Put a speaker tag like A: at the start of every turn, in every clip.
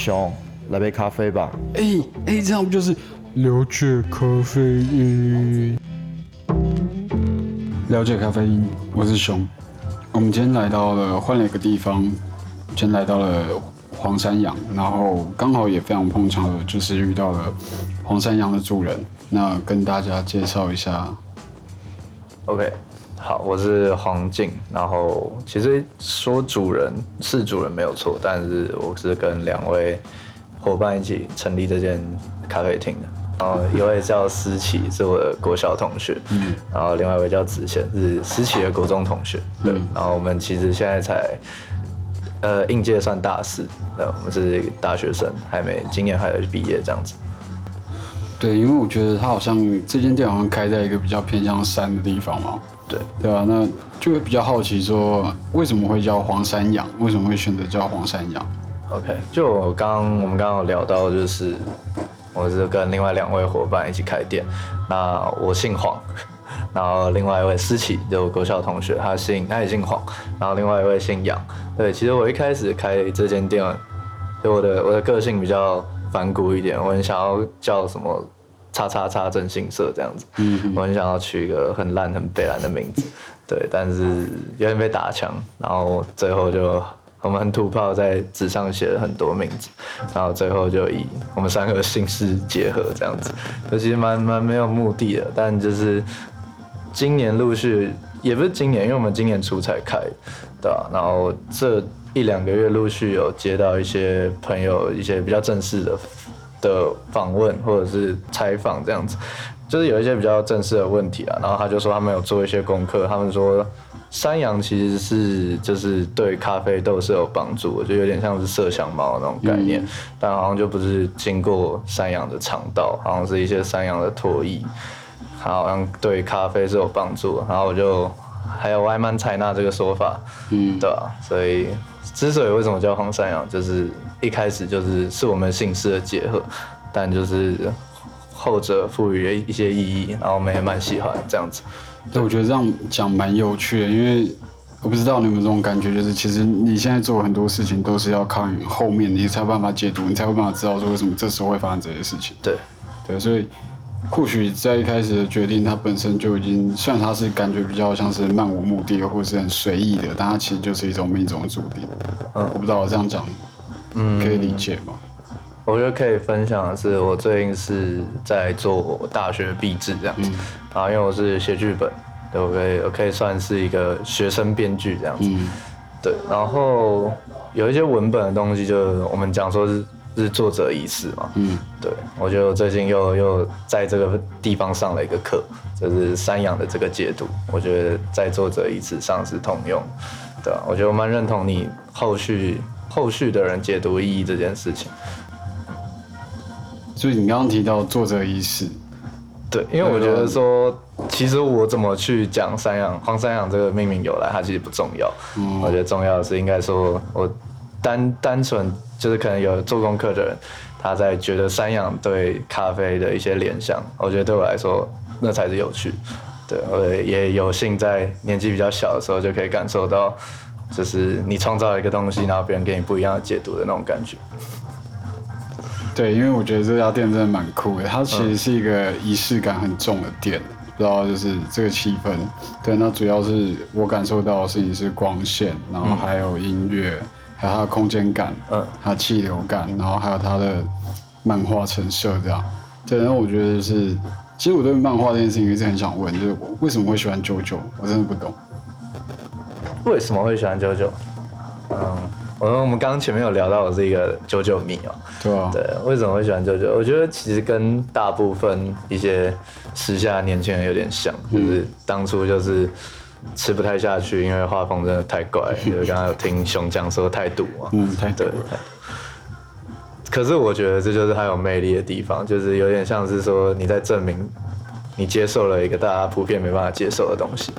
A: 熊，来杯咖啡吧。
B: 哎哎，这样不就是了解咖啡因？了解咖啡因，我是熊。我们今天来到了换了一个地方，今天来到了黄山羊，然后刚好也非常碰巧的，就是遇到了黄山羊的主人。那跟大家介绍一下。
C: OK，好，我是黄静。然后其实说主人是主人没有错，但是我是跟两位伙伴一起成立这间咖啡厅的。然后一位叫思琪，是我的国小同学，嗯，然后另外一位叫子贤，是思琪的国中同学，对。然后我们其实现在才，呃，应届算大四，对，我们是大学生，还没今年还没毕业这样子。
B: 对，因为我觉得它好像这间店好像开在一个比较偏向山的地方嘛，
C: 对，
B: 对啊，那就会比较好奇说，为什么会叫黄山羊？为什么会选择叫黄山羊
C: ？OK，就我刚我们刚刚有聊到，就是我是跟另外两位伙伴一起开店，那我姓黄，然后另外一位思琪，就我国小同学，他姓他也姓黄，然后另外一位姓杨。对，其实我一开始开这间店，就我的我的个性比较反骨一点，我很想要叫什么叉叉叉征信社这样子，
B: 嗯。
C: 我很想要取一个很烂很北蓝的名字，对，但是有点被打枪，然后最后就我们很土炮在纸上写了很多名字，然后最后就以我们三个姓氏结合这样子，就其实蛮蛮没有目的的，但就是今年陆续也不是今年，因为我们今年初才开，对吧、然后这一两个月陆续有接到一些朋友一些比较正式的的访问或者是采访这样子，就是有一些比较正式的问题啊，然后他就说他们有做一些功课，他们说山羊其实是就是对咖啡豆是有帮助的，就有点像是麝香猫那种概念，但好像就不是经过山羊的肠道，好像是一些山羊的唾液，好像对咖啡是有帮助，然后我就还有外慢采纳这个说法，
B: 嗯，
C: 对啊，所以之所以为什么叫黄山羊，就是一开始就是是我们姓氏的结合，但就是后者赋予了一些意义，然后我们也蛮喜欢这样子。
B: 对，我觉得这样讲蛮有趣的，因为我不知道你有没有这种感觉，就是其实你现在做很多事情都是要靠你后面你才有办法解读，你才有办法知道说为什么这时候会发生这些事情。
C: 对，
B: 对，所以或许在一开始的决定，它本身就已经，虽然它是感觉比较像是漫无目的或是很随意的，但它其实就是一种命中注定。
C: 嗯
B: 我不知道我这样讲，嗯，可以理解吗？
C: 我觉得可以分享的是，我最近是在做大学毕制这样子，然后因为我是写剧本，对我可以我可以算是一个学生编剧这样子，
B: 嗯
C: 对，然后有一些文本的东西，就我们讲说是是作者仪式嘛，
B: 嗯，
C: 对我觉得我最近又又在这个地方上了一个课，就是山羊的这个解读，我觉得在作者仪式上是通用，对啊，我觉得我蛮认同你后续后续的人解读意义这件事情。
B: 所以你刚刚提到作者仪式，
C: 对，因为我觉得说，其实我怎么去讲山羊黄山羊这个命名由来，它其实不重要。
B: 嗯
C: 我觉得重要的是应该说，我单单纯就是可能有做功课的人，他在觉得山羊对咖啡的一些联想，我觉得对我来说那才是有趣。对，我也有幸在年纪比较小的时候就可以感受到，就是你创造了一个东西，然后别人给你不一样的解读的那种感觉。
B: 对，因为我觉得这家店真的蛮酷的，它其实是一个仪式感很重的店，不知道就是这个气氛。对，那主要是我感受到的事情是光线，然后还有音乐，还有它的空间感，
C: 嗯，
B: 还有气流感，然后还有它的漫画成色这样。对，然后我觉得就是，其实我对漫画这件事情一直很想问，就是我为什么会喜欢九九，我真的不懂。
C: 为什么会喜欢九九？嗯，我们我们刚刚前面有聊到我是一个九九迷哦、
B: 对啊，
C: 对，为什么会喜欢九九？我觉得其实跟大部分一些时下年轻人有点像，就是当初就是吃不太下去，因为画风真的太怪，就是刚刚有听熊讲说太毒嘛，
B: 嗯，太对
C: 对。可是我觉得这就是它有魅力的地方，就是有点像是说你在证明你接受了一个大家普遍没办法接受的东西，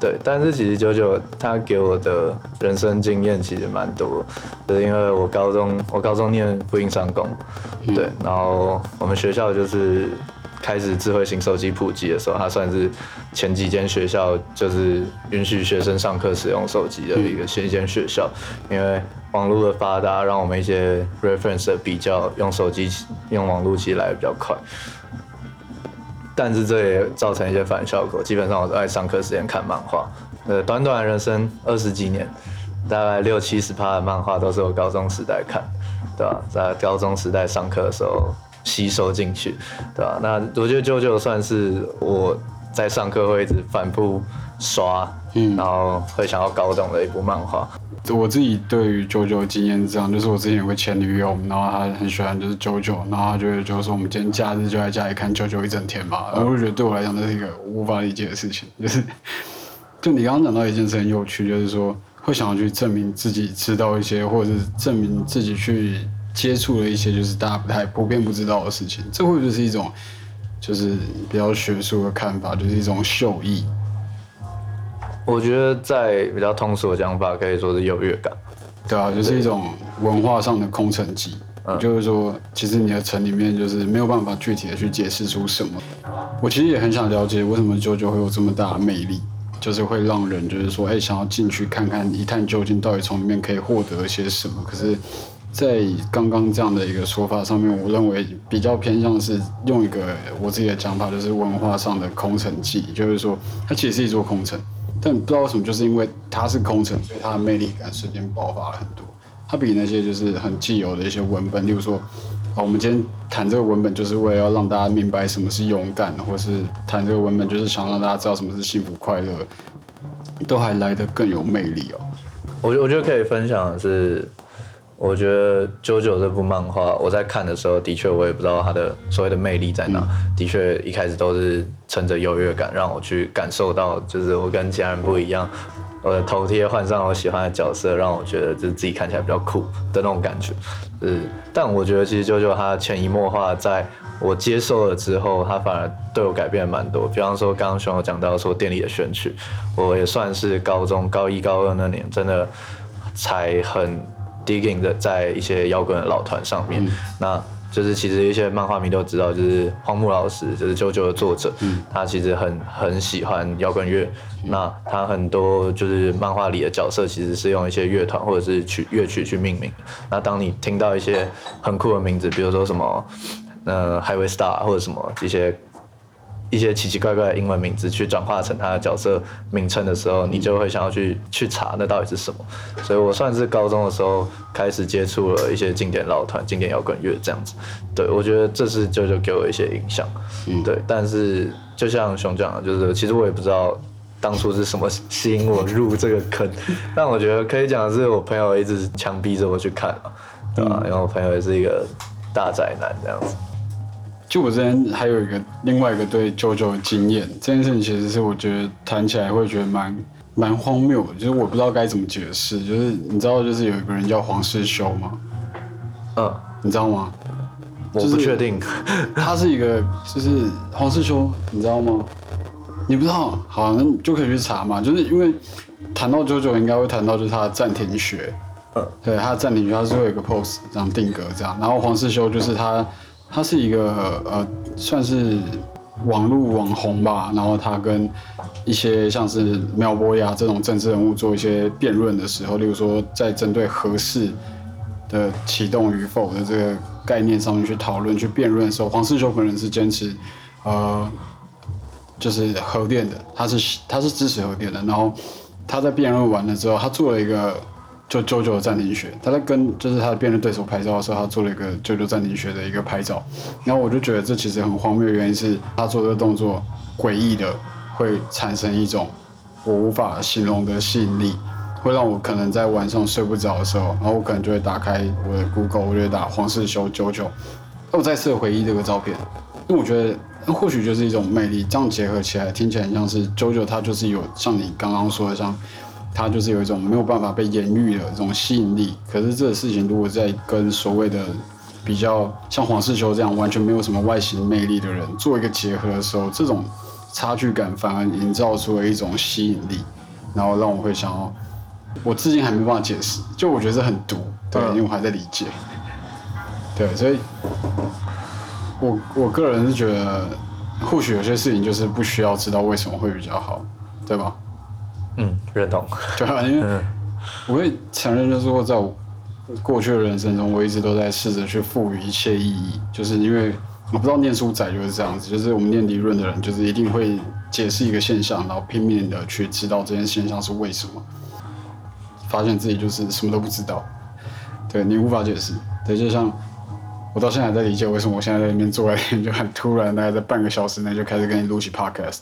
C: 对。但是其实九九他给我的人生经验其实蛮多，就是因为我高中我高中念复印商工，对，然后我们学校就是开始智慧型手机普及的时候，它算是前几间学校就是允许学生上课使用手机的一个先间学校，因为网络的发达，让我们一些 reference 的比较用手机用网络其实来比较快。但是这也造成一些反效果，基本上我都在上课时间看漫画。呃，短短人生二十几年，大概六七十趴的漫画都是我高中时代看，对吧？在高中时代上课的时候吸收进去，对吧？那我觉得啾啾算是我在上课会一直反复刷，嗯，然后会想要搞懂的一部漫画。
B: 我自己对于九九的经验是这样，就是我之前有个前女友，然后她很喜欢就是九九，然后她就会就是说我们今天假日就在家里看九九一整天嘛，然后我就觉得对我来讲这是一个无法理解的事情，就是 就你刚刚讲到一件事很有趣，就是说会想要去证明自己知道一些，或者是证明自己去接触了一些就是大家不太普遍不知道的事情，这会不会是一种就是比较学术的看法，就是一种秀艺？
C: 我觉得在比较通俗的讲法，可以说是优越感。
B: 对啊，就是一种文化上的空城计，就是说，其实你的城里面就是没有办法具体的去解释出什么。我其实也很想了解，为什么舅舅会有这么大的魅力，就是会让人就是说，哎，想要进去看看，一探究竟，到底从里面可以获得一些什么。可是，在刚刚这样的一个说法上面，我认为比较偏向是用一个我自己的讲法，就是文化上的空城计，就是说，它其实是一座空城。但不知道为什么，就是因为它是空城，所以它的魅力感瞬间爆发了很多。它比那些就是很既有的一些文本，例如说，啊，我们今天谈这个文本，就是为了要让大家明白什么是勇敢，或是谈这个文本，就是想让大家知道什么是幸福快乐，都还来得更有魅力哦。
C: 我我觉得可以分享的是。我觉得《九九》这部漫画，我在看的时候，的确我也不知道它的所谓的魅力在哪。的确，一开始都是趁着优越感，让我去感受到，就是我跟其他人不一样。我的头贴换上我喜欢的角色，让我觉得就是自己看起来比较酷的那种感觉。是，但我觉得其实《九九》它潜移默化，在我接受了之后，它反而对我改变蛮多。比方说，刚刚熊有讲到说店里的选曲，我也算是高中高一高二那年，真的才很。Digging 的在一些摇滚的老团上面，那就是其实一些漫画迷都知道，就是荒木老师，就是啾啾的作者，他其实很很喜欢摇滚乐，那他很多就是漫画里的角色其实是用一些乐团或者是曲乐曲去命名。那当你听到一些很酷的名字，比如说什么呃 Highway Star 或者什么一些。一些奇奇怪怪的英文名字去转化成他的角色名称的时候，你就会想要去去查那到底是什么。所以我算是高中的时候开始接触了一些经典老团、经典摇滚乐这样子。对我觉得这是舅舅给我一些影响。嗯，对。但是就像熊讲的，就是其实我也不知道当初是什么吸引我入这个坑。但我觉得可以讲的是，我朋友一直强逼着我去看嘛，对吧？因为我朋友也是一个大宅男这样子。
B: 就我之前还有一个另外一个对舅舅的经验，这件事情其实是我觉得谈起来会觉得蛮蛮荒谬的，就是我不知道该怎么解释。就是你知道，就是有一个人叫黄世修吗？
C: 嗯，
B: 你知道吗？
C: 我不确定。
B: 他是一个，就是黄世修，你知道吗？你不知道？好，那就可以去查嘛。就是因为谈到舅舅，应该会谈到就是他的暂停学。嗯，对，他的暂停学，他是会有一个 pose 这样定格这样。然后黄世修就是他。他是一个呃，算是网络网红吧。然后他跟一些像是苗博雅这种政治人物做一些辩论的时候，例如说在针对核试的启动与否的这个概念上面去讨论、去辩论的时候，黄世修本人是坚持呃，就是核电的，他是他是支持核电的。然后他在辩论完了之后，他做了一个。就九九的暂停学，他在跟就是他的辩论对手拍照的时候，他做了一个九九暂停学的一个拍照，然后我就觉得这其实很荒谬，原因是他做这个动作诡异的，会产生一种我无法形容的吸引力，会让我可能在晚上睡不着的时候，然后我可能就会打开我的 Google，我就打黄世修九九，那我再次回忆这个照片，因为我觉得或许就是一种魅力，这样结合起来听起来很像是九九，他就是有像你刚刚说的像。他就是有一种没有办法被言喻的这种吸引力，可是这个事情如果在跟所谓的比较像黄世修这样完全没有什么外形魅力的人做一个结合的时候，这种差距感反而营造出了一种吸引力，然后让我会想要，我至今还没办法解释，就我觉得这很毒，对，因为我还在理解，对，所以，我我个人是觉得或许有些事情就是不需要知道为什么会比较好，对吧？
C: 嗯，认同。
B: 对啊，因为我会承认，就是说在我过去的人生中，我一直都在试着去赋予一切意义，就是因为我不知道念书仔就是这样子，就是我们念理论的人，就是一定会解释一个现象，然后拼命的去知道这件现象是为什么，发现自己就是什么都不知道，对你无法解释，对，就像我到现在还在理解为什么我现在在那边坐在那边就很突然，大概在半个小时内就开始跟你录起 podcast，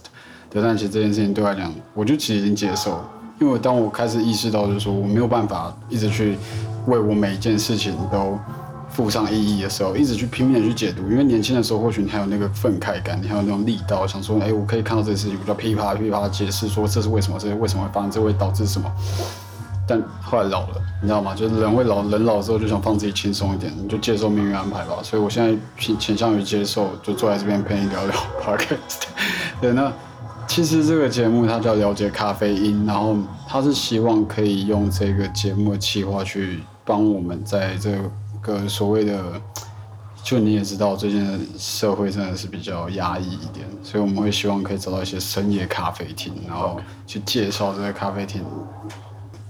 B: 对，但其实这件事情对我来讲，我就其实已经接受，因为当我开始意识到，就是说我没有办法一直去为我每一件事情都附上意义的时候，一直去拼命的去解读，因为年轻的时候或许你还有那个愤慨感，你还有那种力道，想说，哎，我可以看到这个事情，我就噼啪噼啪解释说这是为什么，这是为什么会发生，这会导致什么。但后来老了，你知道吗？就是人会老，人老之后就想放自己轻松一点，你就接受命运安排吧。所以我现在倾倾向于接受，就坐在这边陪你聊聊 podcast。对，那其实这个节目它叫了解咖啡因，然后它是希望可以用这个节目的企划去帮我们在这个所谓的，就你也知道，最近的社会真的是比较压抑一点，所以我们会希望可以找到一些深夜咖啡厅，然后去介绍这个咖啡厅。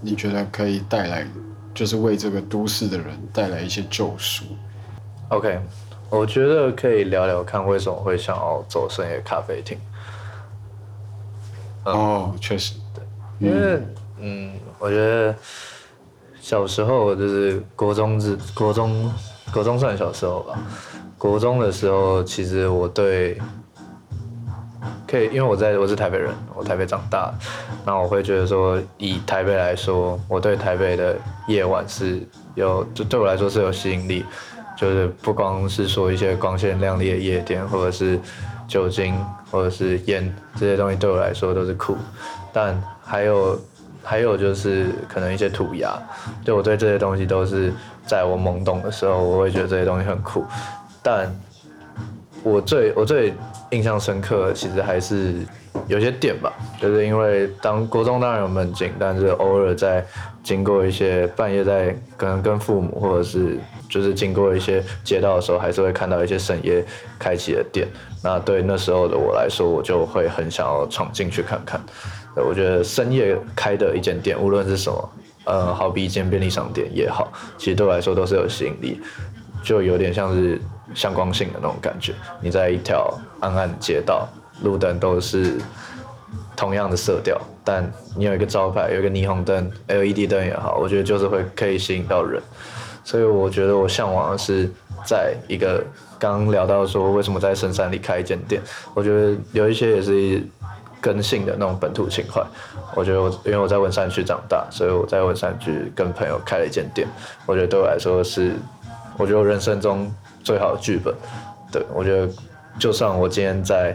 B: 你觉得可以带来，就是为这个都市的人带来一些救赎。
C: OK，我觉得可以聊聊看为什么会想要走深夜咖啡厅，
B: 哦，确实，对。
C: 因为嗯，我觉得小时候就是国中之国中国中算小时候吧，国中的时候其实我对。可以，因为我在我是台北人，我台北长大，那我会觉得说，以台北来说，我对台北的夜晚是有，就对我来说是有吸引力，就是不光是说一些光鲜亮丽的夜店，或者是酒精，或者是烟这些东西对我来说都是酷，但还有还有就是可能一些涂鸦，就我对这些东西都是在我懵懂的时候，我会觉得这些东西很酷，但我最我最印象深刻，其实还是有些店吧，就是因为当国中当然有门禁，但是偶尔在经过一些半夜在可能跟父母或者是就是经过一些街道的时候，还是会看到一些深夜开启的店。那对那时候的我来说，我就会很想要闯进去看看。我觉得深夜开的一间店，无论是什么，呃，好比一间便利商店也好，其实对我来说都是有吸引力，就有点像是。向光性的那种感觉，你在一条暗暗街道，路灯都是同样的色调，但你有一个招牌，有一个霓虹灯、LED 灯也好，我觉得就是会可以吸引到人。所以我觉得我向往的是在一个刚聊到说为什么在深山里开一间店，我觉得有一些也是根性的那种本土情怀。我觉得我因为我在文山区长大，所以我在文山区跟朋友开了一间店，我觉得对我来说是，我觉得人生中。最好的剧本，对我觉得，就算我今天在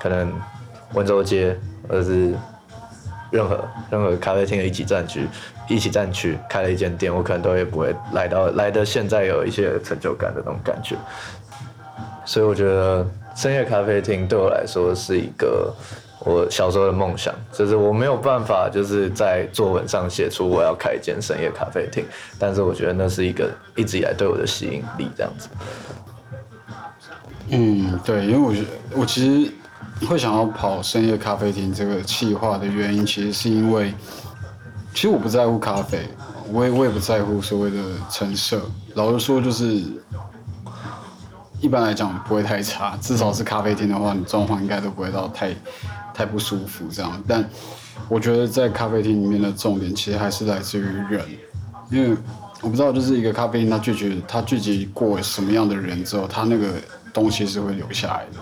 C: 可能温州街或者是任何任何咖啡厅的一起战区，一起战区开了一间店，我可能都也不会来到来的现在有一些成就感的那种感觉。所以我觉得深夜咖啡厅对我来说是一个我小时候的梦想，就是我没有办法就是在作文上写出我要开一间深夜咖啡厅，但是我觉得那是一个一直以来对我的吸引力这样子。
B: 嗯，对，因为我觉得我其实会想要跑深夜咖啡厅这个企划的原因，其实是因为，其实我不在乎咖啡，我也我也不在乎所谓的成色，老实说就是。一般来讲不会太差，至少是咖啡厅的话，你状况应该都不会到太太不舒服这样。但我觉得在咖啡厅里面的重点其实还是来自于人，因为我不知道就是一个咖啡厅，它聚集它聚集过什么样的人之后，它那个东西是会留下来的，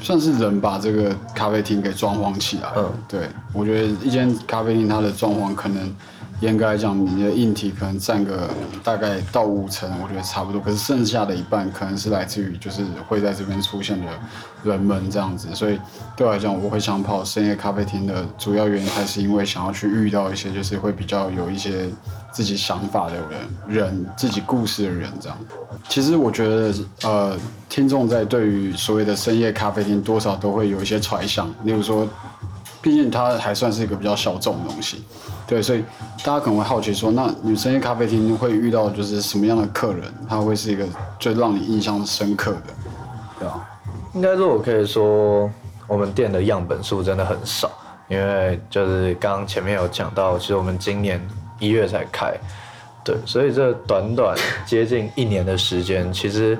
B: 算是人把这个咖啡厅给装潢起来。嗯，对，我觉得一间咖啡厅它的装潢可能。严格来讲，你的硬体可能占个大概到五成，我觉得差不多。可是剩下的一半可能是来自于就是会在这边出现的人们这样子。所以对我来讲，我会想跑深夜咖啡厅的主要原因，还是因为想要去遇到一些就是会比较有一些自己想法的人，人自己故事的人这样。其实我觉得，呃，听众在对于所谓的深夜咖啡厅，多少都会有一些揣想，例如说。毕竟它还算是一个比较小众的东西，对，所以大家可能会好奇说，那女生咖啡厅会遇到就是什么样的客人，他会是一个最让你印象深刻的，对吧？
C: 应该说，我可以说，我们店的样本数真的很少，因为就是刚刚前面有讲到，其实我们今年一月才开，对，所以这短短接近一年的时间，其实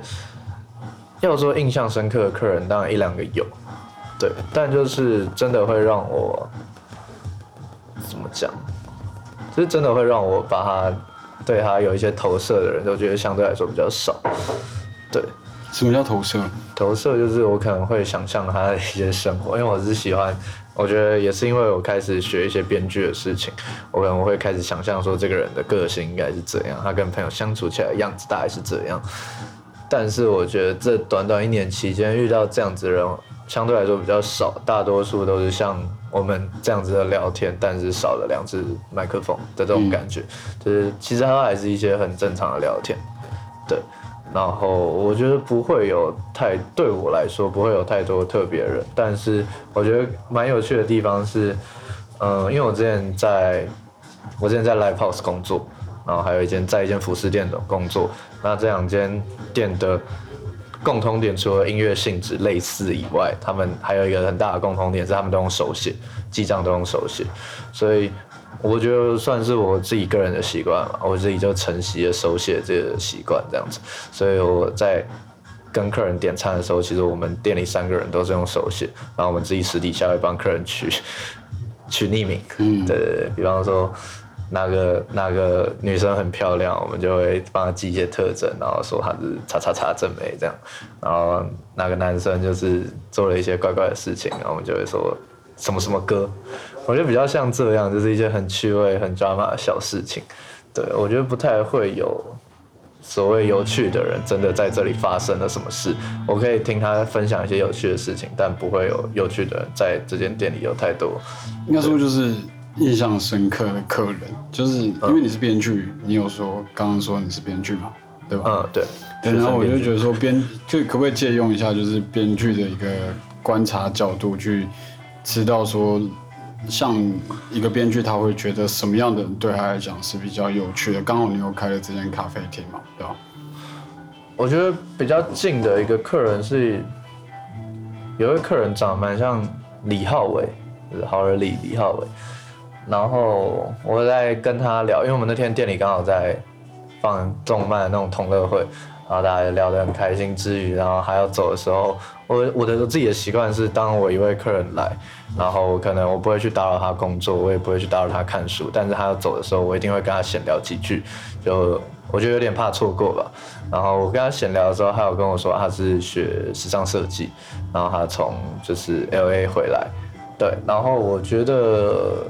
C: 要说印象深刻的客人，当然一两个有，对，但就是真的会让我怎么讲，就是真的会让我把他对他有一些投射的人，都觉得相对来说比较少，对。
B: 什么叫投射？
C: 投射就是我可能会想象他的一些生活，因为我是喜欢，我觉得也是因为我开始学一些编剧的事情，我可能会开始想象说这个人的个性应该是怎样，他跟朋友相处起来的样子大概是怎样。但是我觉得这短短一年期间遇到这样子的人，相对来说比较少，大多数都是像我们这样子的聊天，但是少了两只麦克风的这种感觉，就是其实他还是一些很正常的聊天，对。然后我觉得不会有太对我来说不会有太多特别人，但是我觉得蛮有趣的地方是，嗯，因为我之前在，我之前在 Live House 工作，然后还有一间在一间服饰店的工作，那这两间店的共通点除了音乐性质类似以外，他们还有一个很大的共通点是他们都用手写，记账都用手写，所以。我觉得算是我自己个人的习惯嘛，我自己就承袭了手写这个习惯这样子，所以我在跟客人点餐的时候，其实我们店里三个人都是用手写，然后我们自己私底下会帮客人取取匿名，嗯，对对对，比方说那个那个女生很漂亮，我们就会帮她记一些特征，然后说她是叉叉叉正美这样，然后那个男生就是做了一些怪怪的事情，然后我们就会说什么什么歌。我觉得比较像这样，就是一些很趣味、很抓马的小事情。对我觉得不太会有所谓有趣的人真的在这里发生了什么事。我可以听他分享一些有趣的事情，但不会有有趣的人在这间店里有太多。
B: 应该说就是印象深刻的客人，就是因为你是编剧，你有说刚刚说你是编剧嘛，对吧？
C: 嗯，对。
B: 对，然后我就觉得说编就可不可以借用一下，就是编剧的一个观察角度去知道说。像一个编剧，他会觉得什么样的人对他来讲是比较有趣的？刚好你又开了这间咖啡厅嘛，对吧？
C: 我觉得比较近的一个客人是，有位客人长得蛮像李浩伟，就是好人李李浩伟。然后我在跟他聊，因为我们那天店里刚好在放动漫那种同乐会。然后大家聊得很开心之余，然后还要走的时候，我我的自己的习惯是，当我一位客人来，然后可能我不会去打扰他工作，我也不会去打扰他看书，但是他要走的时候，我一定会跟他闲聊几句，就我觉得有点怕错过吧。然后我跟他闲聊的时候，他有跟我说他是学时尚设计，然后他从就是 L A 回来，对，然后我觉得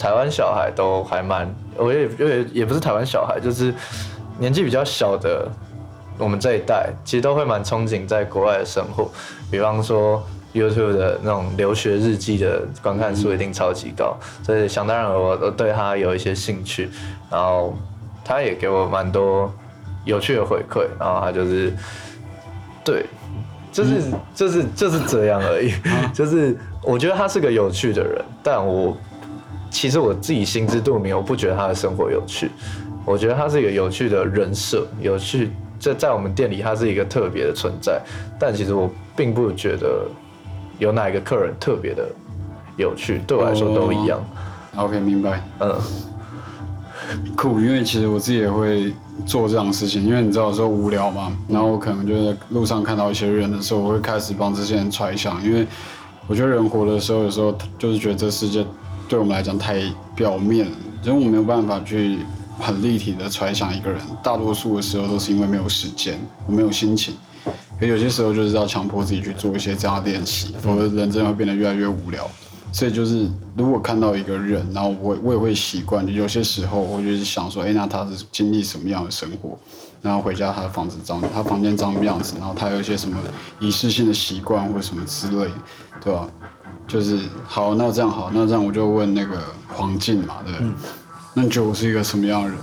C: 台湾小孩都还蛮，我也也也不是台湾小孩，就是年纪比较小的。我们这一代其实都会蛮憧憬在国外的生活，比方说 YouTube 的那种留学日记的观看数一定超级高，所以想当然我我对他有一些兴趣，然后他也给我蛮多有趣的回馈，然后他就是，对，就是就是就是这样而已，就是我觉得他是个有趣的人，但我其实我自己心知肚明，我不觉得他的生活有趣，我觉得他是一个有趣的人设，有趣。这在我们店里，他是一个特别的存在，但其实我并不觉得有哪一个客人特别的有趣，对我来说都一样。
B: OK，明白。嗯，酷，因为其实我自己也会做这样的事情，因为你知道有时候无聊嘛，然后我可能就在路上看到一些人的时候，我会开始帮这些人揣想，因为我觉得人活的时候，有时候就是觉得这世界对我们来讲太表面，因为我没有办法去。很立体的揣想一个人，大多数的时候都是因为没有时间，我没有心情。可有些时候就是要强迫自己去做一些这样的练习，否则人真的会变得越来越无聊。所以就是如果看到一个人，然后我我也会习惯，有些时候我就是想说，哎，那他是经历什么样的生活？然后回家他的房子长，他房间长什么样子？然后他有一些什么仪式性的习惯或者什么之类，对吧？就是好，那这样好，那这样我就问那个黄静嘛，对。那你觉得我是一个什么样的人？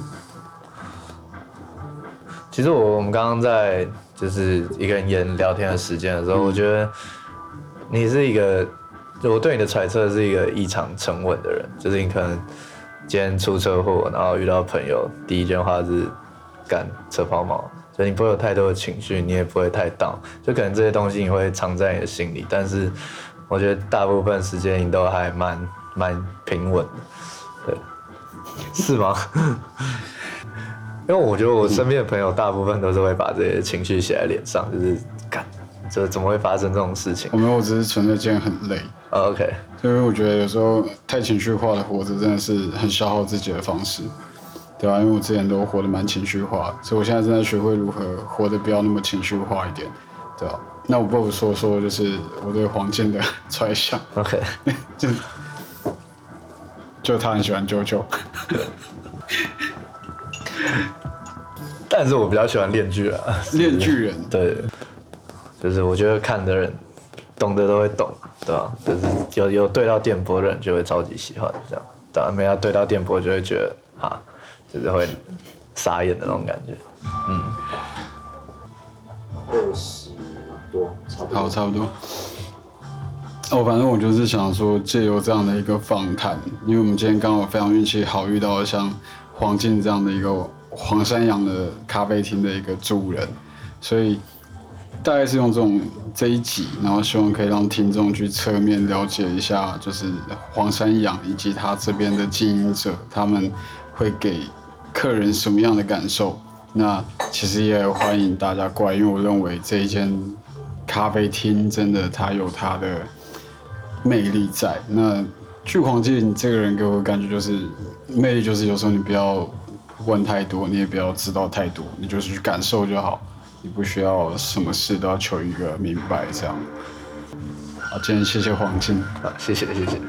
C: 其实我我们刚刚在就是一个人演聊天的时间的时候，我觉得你是一个，我对你的揣测是一个异常沉稳的人。就是你可能今天出车祸，然后遇到朋友，第一句话是干车抛锚，所以你不会有太多的情绪，你也不会太 down，就可能这些东西你会藏在你的心里，但是我觉得大部分时间你都还蛮蛮平稳的，对，是吗？因为我觉得我身边的朋友大部分都是会把这些情绪写在脸上，就是干，这怎么会发生这种事情
B: 我没有，我只是纯粹今天很累，
C: 哦？OK，
B: 因为我觉得有时候太情绪化的活着真的是很消耗自己的方式，对啊，因为我之前都活得蛮情绪化的，所以我现在正在学会如何活得不要那么情绪化一点，对啊。那我不如说说就是我对黄健的 揣想
C: ，OK，
B: 就就他很喜欢啾啾，
C: 但是我比较喜欢炼巨 人，
B: 炼巨人，
C: 对，就是我觉得看的人懂的都会懂，对吧？就是有有对到电波的人就会超级喜欢这样，当然没有对到电波就会觉得啊，就是会傻眼的那种感觉。
A: 二
B: 好，差不多。哦，反正我就是想说，借由这样的一个访谈，因为我们今天刚好非常运气好，遇到了像黄静这样的一个黄山羊的咖啡厅的一个主人，所以大概是用这种这一集，然后希望可以让听众去侧面了解一下，就是黄山羊以及他这边的经营者，他们会给客人什么样的感受。那其实也欢迎大家过来，因为我认为这一间咖啡厅真的它有它的魅力在。那巨黄记你这个人给我感觉就是魅力，就是有时候你不要问太多，你也不要知道太多，你就是去感受就好，你不需要什么事都要求一个明白这样。好，今天谢谢黄静。
C: 好，谢谢谢谢。